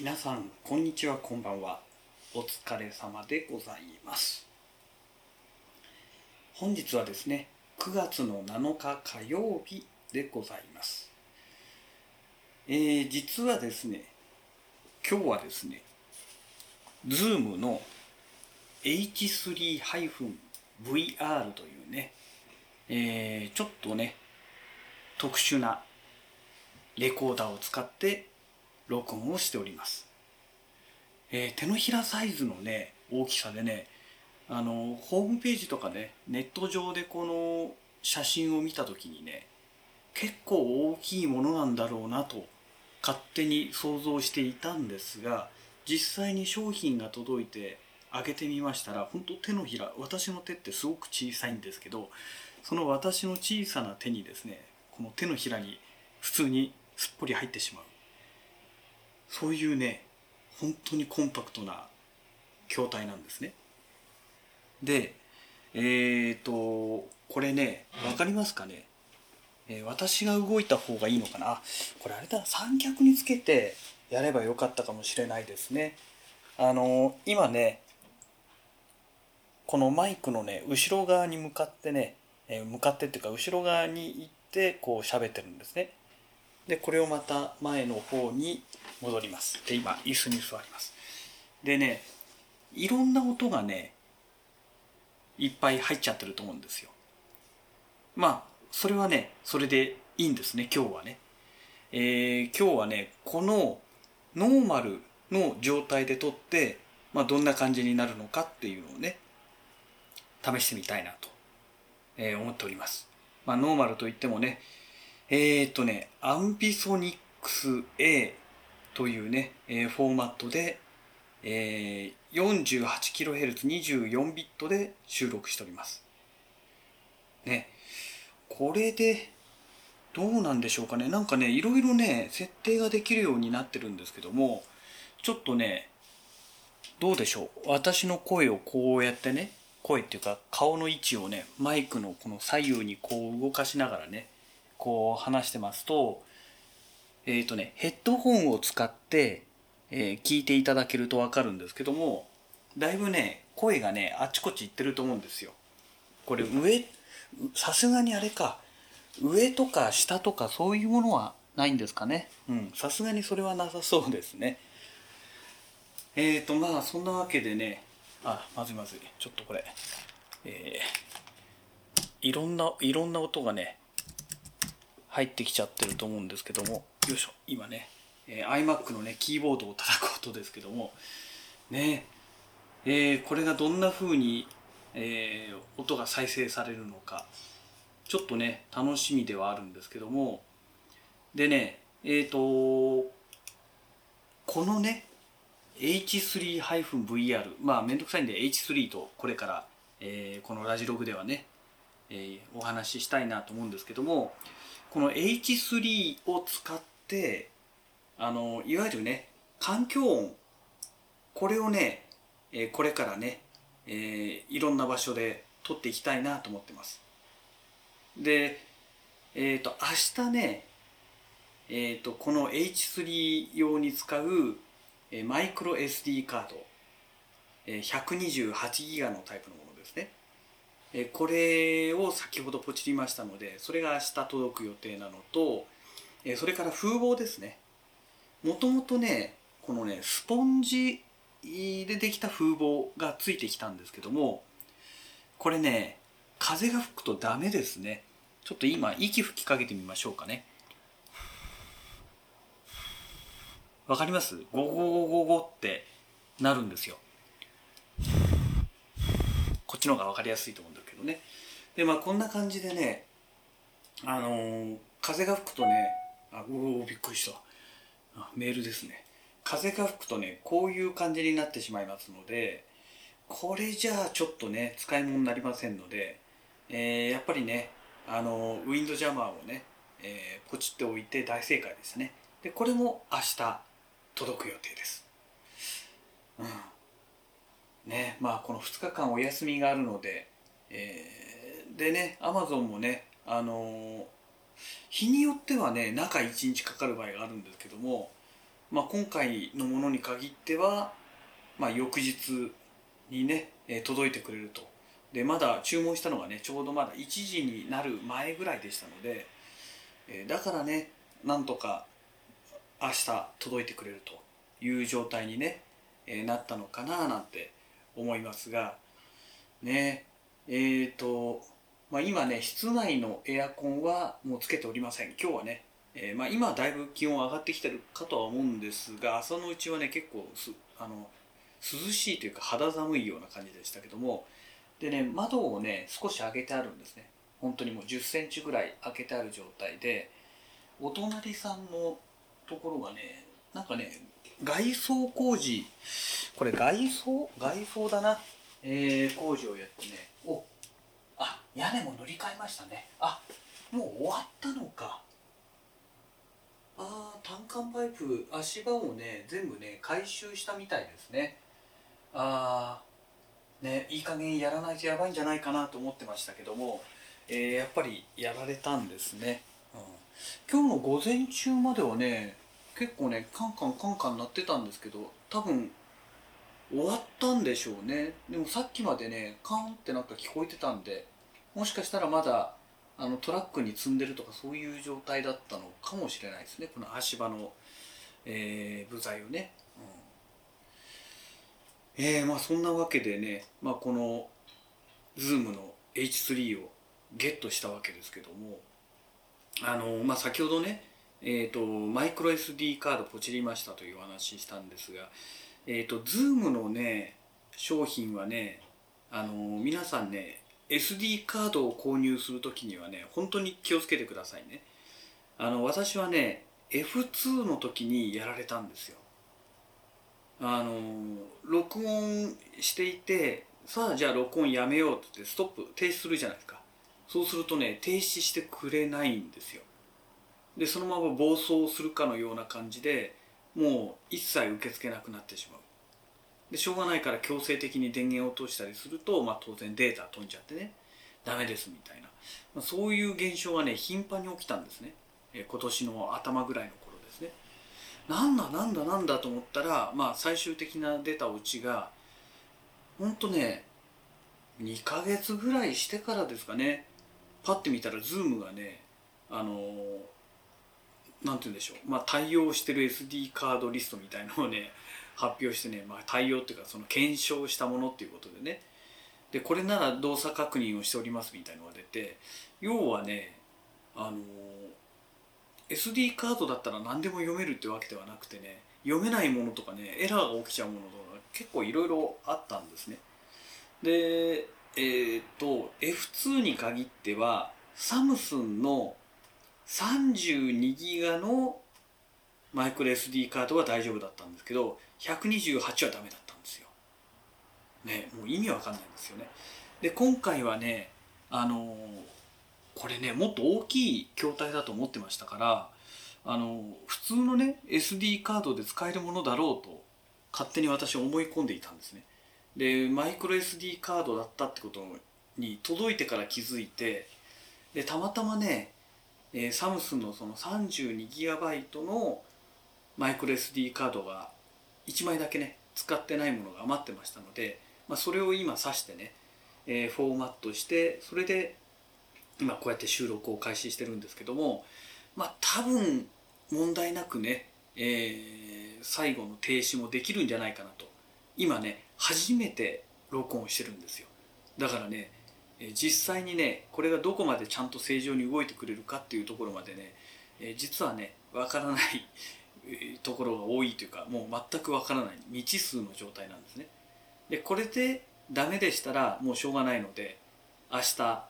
皆さんこんにちはこんばんは。お疲れ様でございます。本日はですね9月の7日火曜日でございます。えー、実はですね今日はですね Zoom の H3-VR というね、えー、ちょっとね特殊なレコーダーを使って録音をしております、えー、手のひらサイズのね大きさでねあのホームページとかねネット上でこの写真を見た時にね結構大きいものなんだろうなと勝手に想像していたんですが実際に商品が届いて開けてみましたら本当手のひら私の手ってすごく小さいんですけどその私の小さな手にですねこの手のひらに普通にすっぽり入ってしまう。そういうね本当にコンパクトな筐体なんですね。でえっ、ー、とこれね分かりますかね、えー、私が動いた方がいいのかな？これあれだ三脚につけてやればよかったかもしれないですね。あの今ねこのマイクのね後ろ側に向かってね、え、向かってっていうか後ろ側に行ってこう喋ってるんですね。でこれをまた前の方に戻ります。で今椅子に座ります。でねいろんな音がねいっぱい入っちゃってると思うんですよ。まあそれはねそれでいいんですね今日はね。えー、今日はねこのノーマルの状態で撮って、まあ、どんな感じになるのかっていうのをね試してみたいなと、えー、思っております、まあ、ノーマルといってもねえー、っとね、アンビソニックス A というね、えー、フォーマットで、えー、48kHz24 ビットで収録しております。ね、これでどうなんでしょうかね。なんかね、いろいろね、設定ができるようになってるんですけども、ちょっとね、どうでしょう。私の声をこうやってね、声っていうか顔の位置をね、マイクのこの左右にこう動かしながらね、こう話してますと、えっ、ー、とね、ヘッドホンを使って、えー、聞いていただけるとわかるんですけども、だいぶね、声がね、あっちこっち行ってると思うんですよ。これ上、さすがにあれか、上とか下とかそういうものはないんですかね。うん、さすがにそれはなさそうですね。えっ、ー、と、まあ、そんなわけでね、あ、まずいまずい。ちょっとこれ、えー、いろんな、いろんな音がね、入ってきちゃってると思うんですけどもよいしょ。今ね、えー、iMac のねキーボードを叩く音ですけども。ね。えー、これがどんな風に、えー、音が再生されるのか。ちょっとね楽しみではあるんですけども。でねえっ、ー、とこのね H3-VR まあめんどくさいんで H3 とこれから、えー、このラジログではね、えー、お話ししたいなと思うんですけども。この H3 を使ってあのいわゆるね環境音。これをね、えー、これからね、えー、いろんな場所で撮っていきたいなと思ってます。でえっ、ー、と明日ねえっ、とこの H3 用に使う、えー、マイクロ SD カード、えー、128ギガのタイプのものですね。えこれを先ほどポチりましたのでそれが明日届く予定なのと、えそれから風防ですね。もともとねこのねスポンジでできた風防がついてきたんですけどもこれね風が吹くとダメですね。ちょっと今息吹きかけてみましょうかね。わかります？ゴゴゴゴゴってなるんですよ。こっちの方が分かりやすいと思うんだけどね。でまあこんな感じでねあのー、風が吹くとねあおおびっくりした。あメールですね。風が吹くとねこういう感じになってしまいますのでこれじゃあちょっとね使い物になりませんので、えー、やっぱりねあのウィンドジャマーをね、えー、ポチっておいて大正解ですね。でこれも明日届く予定です。うん。ねまあこの2日間お休みがあるので、えー、でねアマゾンもねあの、日によってはね中1日かかる場合があるんですけどもまあ、今回のものに限っては、まあ、翌日にね、え、届いてくれると。でまだ注文したのがねちょうどまだ1時になる前ぐらいでしたので、え、だからねなんとか明日届いてくれるという状態にね、え、なったのかななんて思いますがねえーと、まあ、今ね室内のエアコンはもうつけておりません。今日はね、えー、まあ、今はだいぶ気温上がってきてるかとは思うんですが朝のうちはね結構すあの涼しいというか肌寒いような感じでしたけどもでね窓をね少し開けてあるんですね。本当にもう1 0センチぐらい開けてある状態でお隣さんのところがねなんかね外装工事これ外装？外装だな、えー、工事をやってね屋根も塗り替えましたね。あもう終わったのか。ああ単管パイプ足場をね全部ね回収したみたいですね。ああねいい加減やらないとやばいんじゃないかなと思ってましたけども、えー、やっぱりやられたんですね、うん、今日の午前中まではね結構ねカンカンカンカン鳴ってたんですけど多分終わったんでしょうね。でもさっきまでねカンってなんか聞こえてたんでもしかしたらまだあのトラックに積んでるとかそういう状態だったのかもしれないですね。この足場の、えー、部材をね、うん、えー、まあそんなわけでね、まあ、この Zoom の H3 をゲットしたわけですけどもあの、まあ、先ほどねえーと、マイクロ SD カードポチりましたというお話したんですが、えーと、Zoom のね商品はねあの皆さんね SD カードを購入するときにはね本当に気をつけてくださいね。あの私はね F2 の時にやられたんですよ。あの録音していてさあじゃあ録音やめようってストップ停止するじゃないですか。そうするとね停止してくれないんですよ。でそのまま暴走するかのような感じでもう一切受け付けなくなってしまう。でしょうがないから強制的に電源を通したりすると、まあ、当然データ飛んじゃってねダメですみたいな、まあ、そういう現象がね頻繁に起きたんですね、え今年の頭ぐらいの頃ですね。なんだなんだなんだと思ったら、まあ、最終的な出たオチがほんとね2ヶ月ぐらいしてからですかね。パッて見たらズームがねあのーなんて言うんでしょう、まあ、対応してる SD カードリストみたいのをね発表してね、まあ、対応っていうかその検証したものっていうことでね。でこれなら動作確認をしておりますみたいのが出て要はねあの SD カードだったら何でも読めるってわけではなくてね読めないものとかねエラーが起きちゃうものとか結構いろいろあったんですね。でえー、っと F2 に限ってはサムスンの32ギガのマイクロ SD カードは大丈夫だったんですけど128はダメだったんですよ。ねもう意味わかんないんですよね。で今回はねあのこれねもっと大きい筐体だと思ってましたからあの普通のね SD カードで使えるものだろうと勝手に私は思い込んでいたんですね。でマイクロ SD カードだったってことに届いてから気づいてでたまたまね、サムスンのその 32GB のマイクロ SD カードが1枚だけね使ってないものが余ってましたので、まあ、それを今挿してね、えー、フォーマットしてそれで今こうやって収録を開始してるんですけどもまあ多分問題なくね、えー、最後の停止もできるんじゃないかなと今ね初めて録音してるんですよ。だからね実際にねこれがどこまでちゃんと正常に動いてくれるかっていうところまでね実はねわからないところが多いというかもう全くわからない未知数の状態なんですね。でこれでダメでしたらもうしょうがないので明日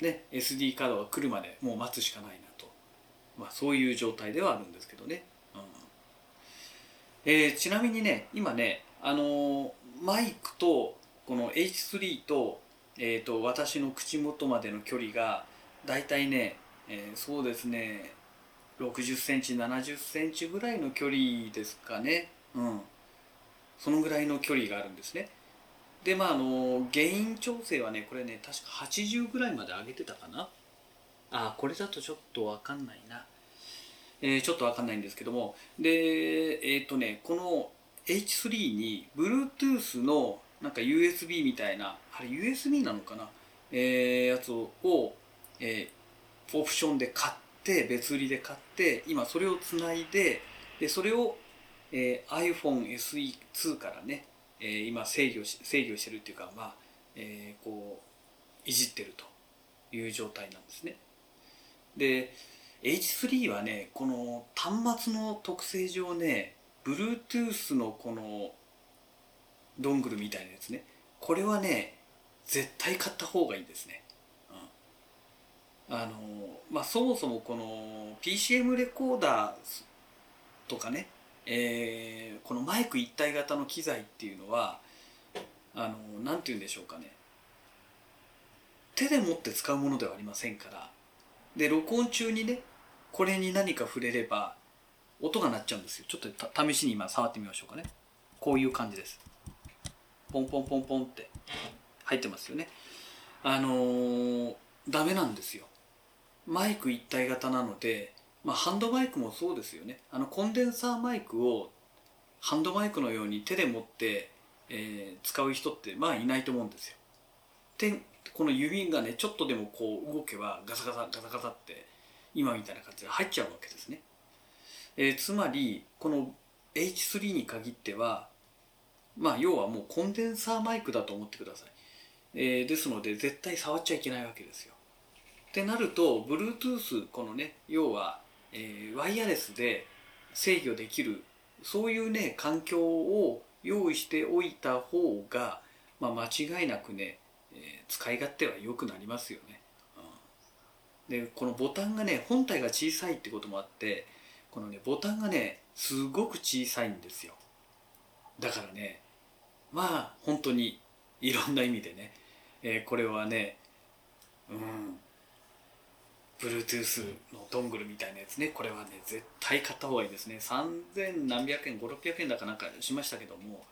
ね SD カードが来るまでもう待つしかないなと、まあ、そういう状態ではあるんですけどね、うん。えー、ちなみにね今ねあのー、マイクとこの H3 とえーと、私の口元までの距離がだいたいね、えー、そうですね60センチ70センチぐらいの距離ですかね。うん。そのぐらいの距離があるんですね。でまああの原因調整はねこれね確か80ぐらいまで上げてたかな。あこれだとちょっと分かんないな。えー、ちょっとわかんないんですけども。でえっ、ー、とねこの H3 に Bluetooth のなんか USB みたいなあれ USB なのかな、えー、やつを、えー、オプションで買って別売りで買って今それをつないででそれを、えー、iPhone SE2 からね、えー、今制御し制御してるっていうかまあ、えー、こういじってるという状態なんですね。で H3 はねこの端末の特性上ね Bluetooth のこのドングルみたいなやつねこれはね絶対買った方がいいんですね、あのまあそもそもこの PCM レコーダーとかね、えー、このマイク一体型の機材っていうのはあのなんて言うんでしょうかね。手で持って使うものではありませんからで録音中にねこれに何か触れれば音が鳴っちゃうんですよ。ちょっと試しに今触ってみましょうかね。こういう感じです。ポンポンポンポンって入ってますよね。あのー、ダメなんですよ。マイク一体型なので、まあ、ハンドマイクもそうですよね。あのコンデンサーマイクをハンドマイクのように手で持って、えー、使う人ってまあいないと思うんですよ。でこの指がねちょっとでもこう動けばガサガサガサガサって今みたいな感じで入っちゃうわけですね、えー、つまりこの H3 に限ってはまあ要はもうコンデンサーマイクだと思ってください、えー、ですので絶対触っちゃいけないわけですよ。ってなると Bluetooth このね要は、えー、ワイヤレスで制御できるそういうね環境を用意しておいた方が、まあ、間違いなくね、えー、使い勝手は良くなりますよね、うん、でこのボタンがね本体が小さいってこともあってこのねボタンがねすごく小さいんですよ。だからねまあ本当にいろんな意味でね、えー、これはねうん。Bluetooth のドングルみたいなやつね。これはね絶対買った方がいいですね。3000何百円5600円だかなんかしましたけども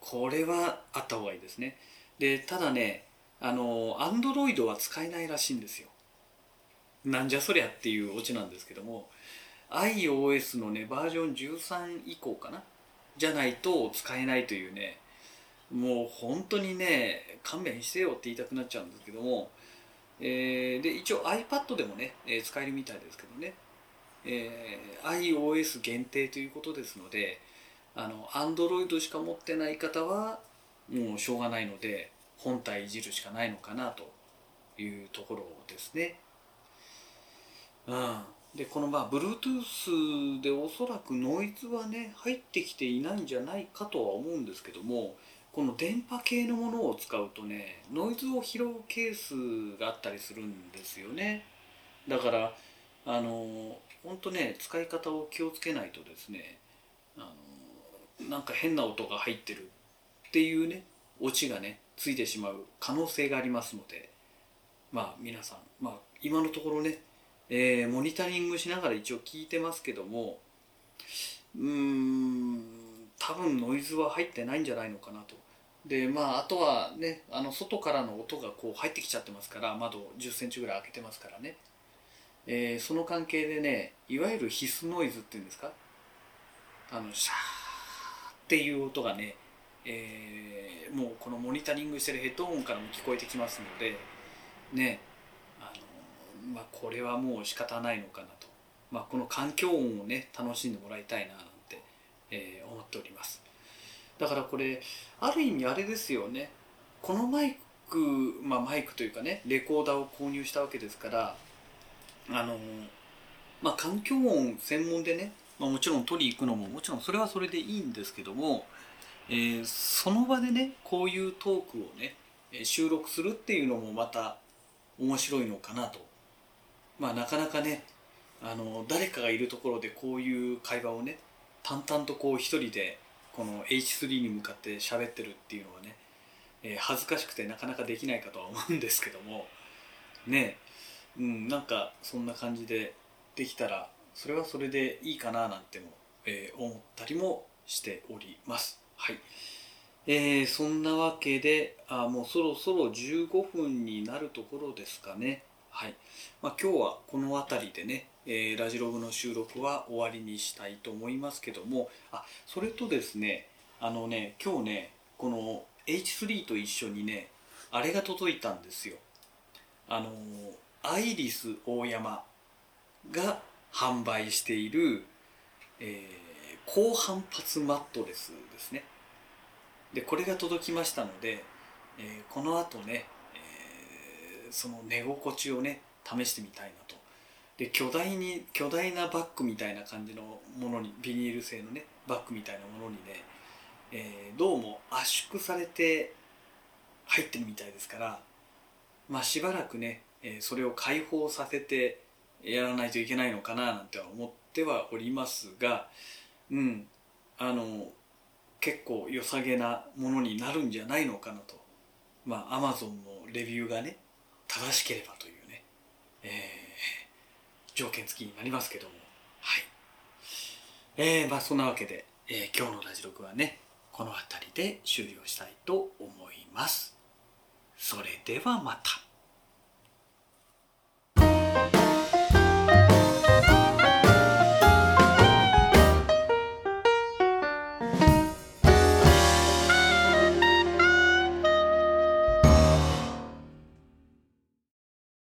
これはあった方がいいですね。でただねあの Android は使えないらしいんですよ。なんじゃそりゃっていうオチなんですけども iOS のねバージョン13以降かな？じゃないと使えないというねもう本当にね勘弁してよって言いたくなっちゃうんですけども、えー、で一応 iPad でもね、えー、使えるみたいですけどね、えー、iOS 限定ということですのであの Android しか持ってない方はもうしょうがないので本体いじるしかないのかなというところですね。うん、でこのまあ Bluetooth でおそらくノイズはね入ってきていないんじゃないかとは思うんですけどもこの電波系のものを使うとねノイズを拾うケースがあったりするんですよね。だからあの本当ね使い方を気をつけないとですねあのなんか変な音が入ってるっていうねオチがねついてしまう可能性がありますのでまあ皆さんまあ今のところね、えー、モニタリングしながら一応聞いてますけどもうーん多分ノイズは入ってないんじゃないのかなと。でまああとはねあの外からの音がこう入ってきちゃってますから窓1 0センチぐらい開けてますからね、えー、その関係でねいわゆる必須ノイズっていうんですか？あのシャーっていう音がね、えー、もうこのモニタリングしてるヘッドホンからも聞こえてきますのでねあのまあこれはもう仕方ないのかなと、まあ、この環境音をね楽しんでもらいたいななんてえー、思っております。だからこれある意味あれですよね。このマイクまあマイクというかねレコーダーを購入したわけですからあのまあ環境音専門でね、まあ、もちろん取りに行くのももちろんそれはそれでいいんですけども、えー、その場でねこういうトークをね収録するっていうのもまた面白いのかなと。まあなかなかねあの誰かがいるところでこういう会話をね淡々とこう一人でこの H3 に向かって喋ってるっていうのはね、えー、恥ずかしくてなかなかできないかとは思うんですけどもねうんなんかそんな感じでできたらそれはそれでいいかななんても、えー、思ったりもしております。はい。えー、そんなわけであもうそろそろ15分になるところですかね。はい、まあ、今日はこの辺りでね、えー、ラジログの収録は終わりにしたいと思いますけどもあそれとですねあのね今日ねこの H3 と一緒にねあれが届いたんですよ。あのアイリス大山が販売している、えー、高反発マットレスですね。でこれが届きましたので、えー、この後ね、えー、その寝心地をね試してみたいなとで巨大に巨大なバッグみたいな感じのものにビニール製のねバッグみたいなものにね、えー、どうも圧縮されて入ってるみたいですからまあしばらくね、えー、それを解放させてやらないといけないのかななんては思ってはおりますがうんあの結構良さげなものになるんじゃないのかなと。まあアマゾンのレビューがね正しければというね、えー、条件付きになりますけども。はい。えー、まあそんなわけで、えー、今日のラジ録はねこの辺りで終了したいと思います。それではまた。